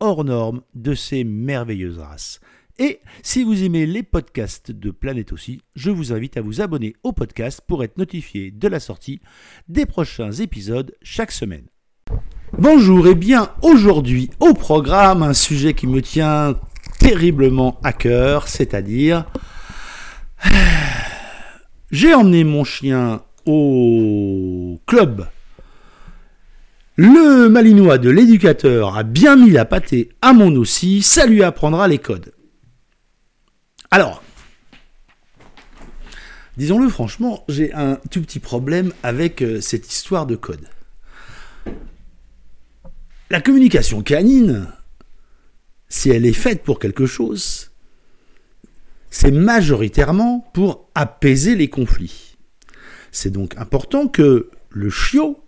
hors norme de ces merveilleuses races. Et si vous aimez les podcasts de Planète aussi, je vous invite à vous abonner au podcast pour être notifié de la sortie des prochains épisodes chaque semaine. Bonjour et bien aujourd'hui au programme un sujet qui me tient terriblement à cœur, c'est-à-dire j'ai emmené mon chien au club le malinois de l'éducateur a bien mis la pâtée à mon aussi, ça lui apprendra les codes. Alors, disons-le franchement, j'ai un tout petit problème avec euh, cette histoire de code. La communication canine, si elle est faite pour quelque chose, c'est majoritairement pour apaiser les conflits. C'est donc important que le chiot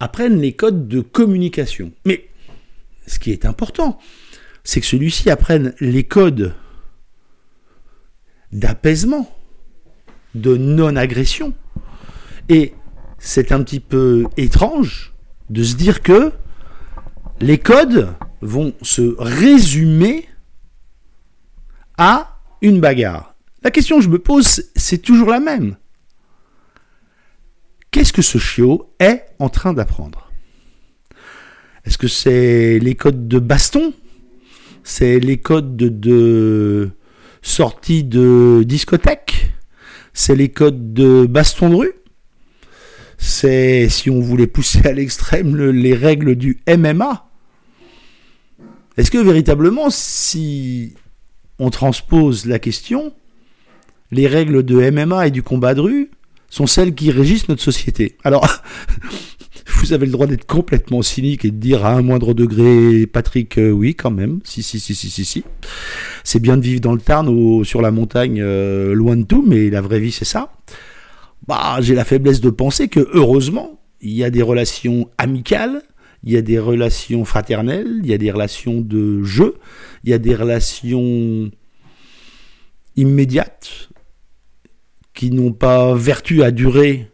apprennent les codes de communication. Mais ce qui est important, c'est que celui-ci apprenne les codes d'apaisement, de non-agression. Et c'est un petit peu étrange de se dire que les codes vont se résumer à une bagarre. La question que je me pose, c'est toujours la même qu'est-ce que ce chiot est en train d'apprendre? Est-ce que c'est les codes de baston? C'est les codes de, sortie de discothèque? C'est les codes de baston de rue? C'est, si on voulait pousser à l'extrême, les règles du MMA Est-ce que véritablement, si on transpose la question, les règles de MMA et du combat de rue sont celles qui régissent notre société. Alors, vous avez le droit d'être complètement cynique et de dire à un moindre degré, Patrick, euh, oui, quand même, si, si, si, si, si, si. C'est bien de vivre dans le Tarn ou sur la montagne, euh, loin de tout, mais la vraie vie, c'est ça. Bah, j'ai la faiblesse de penser que, heureusement, il y a des relations amicales, il y a des relations fraternelles, il y a des relations de jeu, il y a des relations immédiates, qui n'ont pas vertu à durer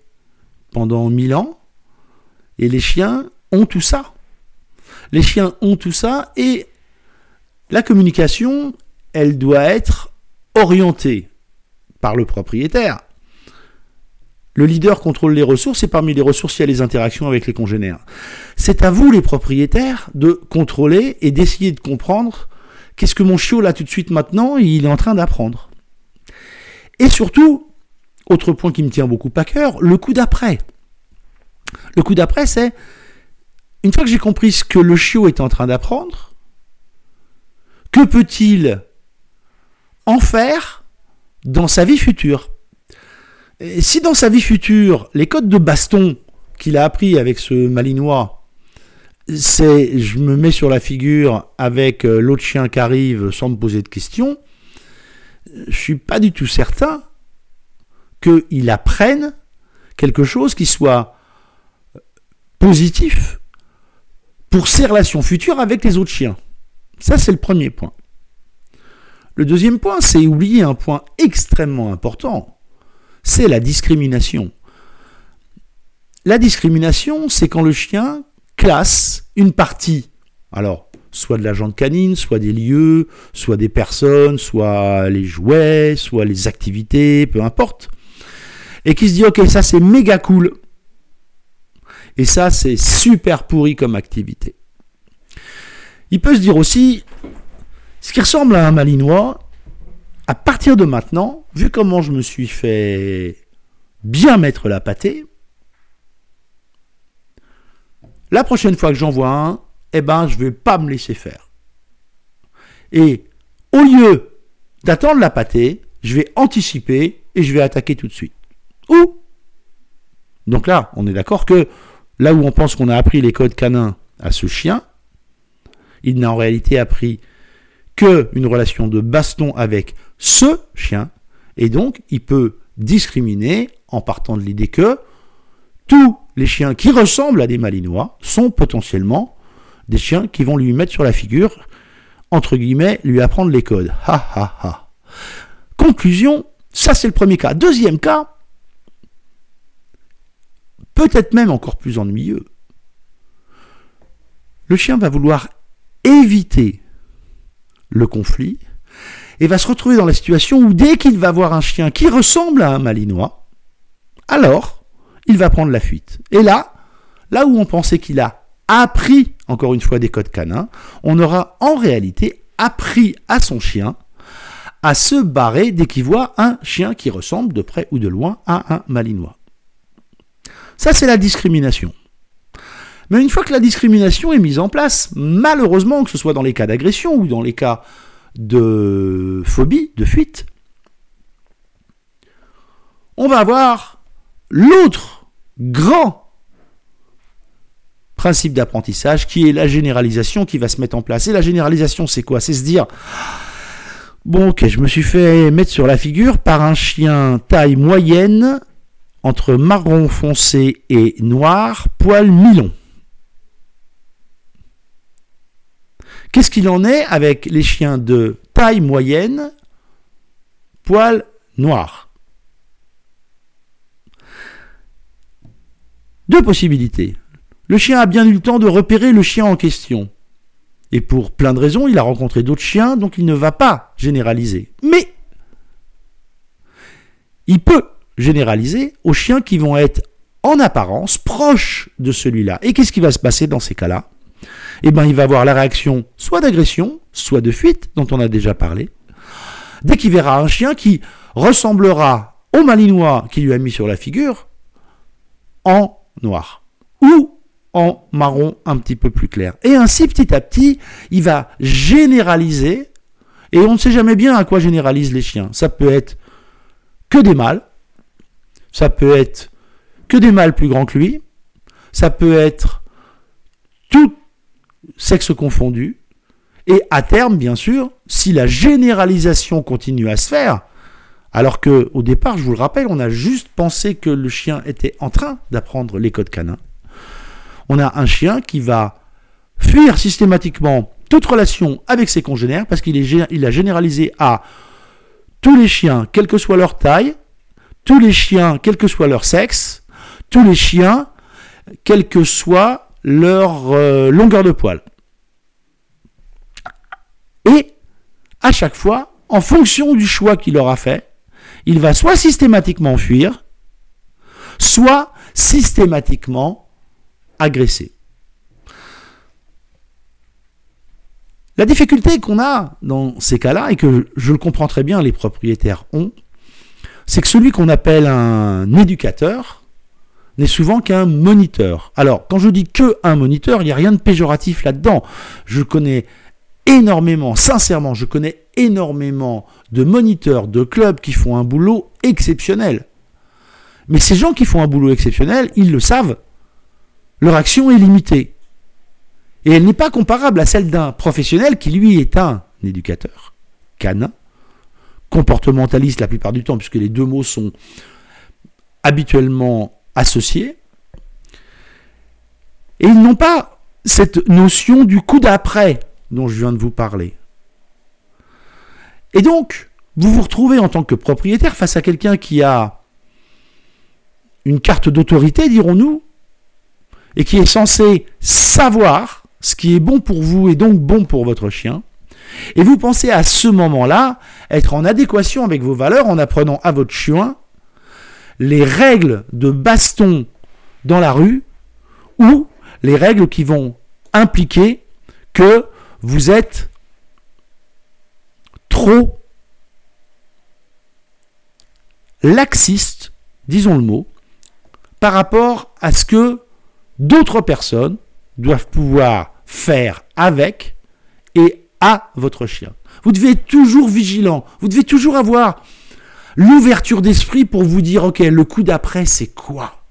pendant mille ans. Et les chiens ont tout ça. Les chiens ont tout ça et la communication, elle doit être orientée par le propriétaire. Le leader contrôle les ressources et parmi les ressources, il y a les interactions avec les congénères. C'est à vous, les propriétaires, de contrôler et d'essayer de comprendre qu'est-ce que mon chiot, là, tout de suite maintenant, il est en train d'apprendre. Et surtout, autre point qui me tient beaucoup à cœur, le coup d'après. Le coup d'après, c'est une fois que j'ai compris ce que le chiot est en train d'apprendre, que peut-il en faire dans sa vie future? Si dans sa vie future, les codes de baston qu'il a appris avec ce malinois, c'est je me mets sur la figure avec euh, l'autre chien qui arrive sans me poser de questions, je suis pas du tout certain qu'il apprenne quelque chose qui soit positif pour ses relations futures avec les autres chiens. Ça, c'est le premier point. Le deuxième point, c'est oublier un point extrêmement important, c'est la discrimination. La discrimination, c'est quand le chien classe une partie, alors soit de la jante canine, soit des lieux, soit des personnes, soit les jouets, soit les activités, peu importe, et qui se dit ok ça c'est méga cool et ça c'est super pourri comme activité. Il peut se dire aussi ce qui ressemble à un malinois à partir de maintenant, vu comment je me suis fait bien mettre la pâtée, la prochaine fois que j'en vois un, eh ben je vais pas me laisser faire. Et au lieu d'attendre la pâtée, je vais anticiper et je vais attaquer tout de suite. Ou Donc là, on est d'accord que là où on pense qu'on a appris les codes canins à ce chien, il n'a en réalité appris que une relation de baston avec ce chien, et donc il peut discriminer en partant de l'idée que tous les chiens qui ressemblent à des malinois sont potentiellement des chiens qui vont lui mettre sur la figure, entre guillemets, lui apprendre les codes. Ha ha ha. Conclusion, ça c'est le premier cas. Deuxième cas, peut-être même encore plus ennuyeux. Le chien va vouloir éviter le conflit et va se retrouver dans la situation où dès qu'il va voir un chien qui ressemble à un malinois, alors il va prendre la fuite. Et là, là où on pensait qu'il a appris, encore une fois, des codes canins, on aura en réalité appris à son chien à se barrer dès qu'il voit un chien qui ressemble de près ou de loin à un malinois. Ça, c'est la discrimination. Mais une fois que la discrimination est mise en place, malheureusement, que ce soit dans les cas d'agression ou dans les cas de phobie, de fuite, on va avoir l'autre grand principe d'apprentissage qui est la généralisation qui va se mettre en place. Et la généralisation, c'est quoi? C'est se dire, bon ok, je me suis fait mettre sur la figure par un chien taille moyenne entre marron foncé et noir, poil mi-long. Qu'est-ce qu'il en est avec les chiens de taille moyenne, poil noir? Deux possibilités. Le chien a bien eu le temps de repérer le chien en question. Et pour plein de raisons, il a rencontré d'autres chiens, donc il ne va pas généraliser. Mais il peut généraliser aux chiens qui vont être en apparence proches de celui-là. Et qu'est-ce qui va se passer dans ces cas-là? Eh bien, il va avoir la réaction soit d'agression, soit de fuite, dont on a déjà parlé. Dès qu'il verra un chien qui ressemblera au malinois qui lui a mis sur la figure en noir ou en marron un petit peu plus clair. Et ainsi, petit à petit, il va généraliser, et on ne sait jamais bien à quoi généralisent les chiens. Ça peut être que des mâles, ça peut être que des mâles plus grands que lui, ça peut être tout sexe confondu, et à terme, bien sûr, si la généralisation continue à se faire, alors que au départ, je vous le rappelle, on a juste pensé que le chien était en train d'apprendre les codes canins. On a un chien qui va fuir systématiquement toute relation avec ses congénères parce qu'il il a généralisé à tous les chiens, quelle que soit leur taille, tous les chiens, quel que soit leur sexe, tous les chiens, quelle que soit leur euh, longueur de poil. Et à chaque fois, en fonction du choix qu'il aura fait, il va soit systématiquement fuir, soit systématiquement agresser. La difficulté qu'on a dans ces cas-là, et que je le comprends très bien, les propriétaires ont, c'est que celui qu'on appelle un éducateur n'est souvent qu'un moniteur. Alors, quand je dis que un moniteur, il n'y a rien de péjoratif là-dedans. Je connais énormément, sincèrement, je connais énormément de moniteurs de clubs qui font un boulot exceptionnel. Mais ces gens qui font un boulot exceptionnel, ils le savent. Leur action est limitée. Et elle n'est pas comparable à celle d'un professionnel qui, lui, est un éducateur canin, comportementaliste la plupart du temps, puisque les deux mots sont habituellement associés. Et ils n'ont pas cette notion du coup d'après dont je viens de vous parler. Et donc, vous vous retrouvez en tant que propriétaire face à quelqu'un qui a une carte d'autorité, dirons-nous, et qui est censé savoir ce qui est bon pour vous et donc bon pour votre chien. Et vous pensez à ce moment-là être en adéquation avec vos valeurs en apprenant à votre chien les règles de baston dans la rue ou les règles qui vont impliquer que vous êtes trop laxiste, disons le mot, par rapport à ce que d'autres personnes doivent pouvoir faire avec et à votre chien. Vous devez être toujours vigilant, vous devez toujours avoir l'ouverture d'esprit pour vous dire, ok, le coup d'après, c'est quoi?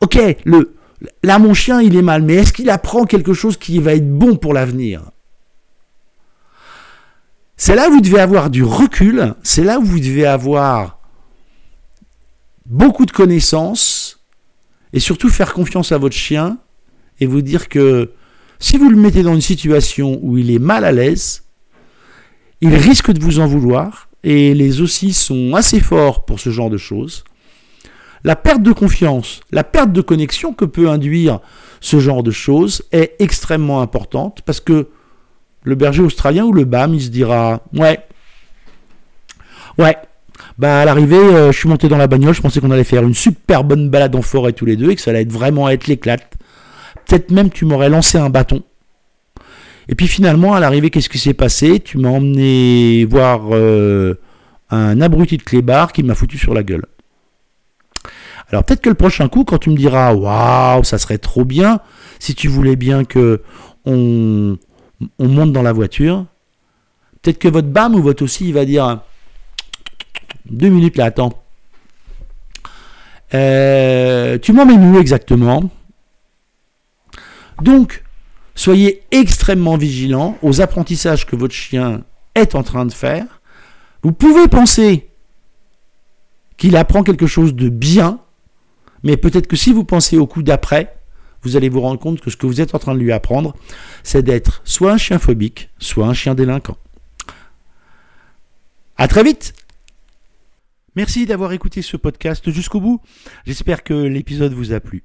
Ok, le, là, mon chien, il est mal, mais est-ce qu'il apprend quelque chose qui va être bon pour l'avenir? C'est là où vous devez avoir du recul, c'est là où vous devez avoir beaucoup de connaissances et surtout faire confiance à votre chien et vous dire que si vous le mettez dans une situation où il est mal à l'aise, il risque de vous en vouloir et les aussi sont assez forts pour ce genre de choses. La perte de confiance, la perte de connexion que peut induire ce genre de choses est extrêmement importante parce que le berger australien ou le BAM, il se dira Ouais, ouais, bah à l'arrivée, euh, je suis monté dans la bagnole, je pensais qu'on allait faire une super bonne balade en forêt tous les deux et que ça allait être vraiment être l'éclate. Peut-être même tu m'aurais lancé un bâton. Et puis finalement, à l'arrivée, qu'est-ce qui s'est passé? Tu m'as emmené voir euh, un abruti de clébard qui m'a foutu sur la gueule. Alors peut-être que le prochain coup, quand tu me diras waouh, ça serait trop bien, si tu voulais bien que on, on monte dans la voiture, peut-être que votre BAM ou votre aussi, il va dire deux minutes là, attends. Euh, tu m'emmènes où exactement? Donc, soyez extrêmement vigilant aux apprentissages que votre chien est en train de faire. Vous pouvez penser qu'il apprend quelque chose de bien, mais peut-être que si vous pensez au coup d'après, vous allez vous rendre compte que ce que vous êtes en train de lui apprendre, c'est d'être soit un chien phobique, soit un chien délinquant. À très vite Merci d'avoir écouté ce podcast jusqu'au bout. J'espère que l'épisode vous a plu.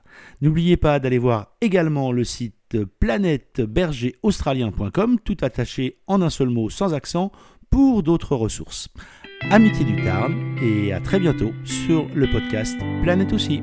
N'oubliez pas d'aller voir également le site planètebergeraustralien.com, tout attaché en un seul mot sans accent, pour d'autres ressources. Amitié du Tarn et à très bientôt sur le podcast Planète aussi.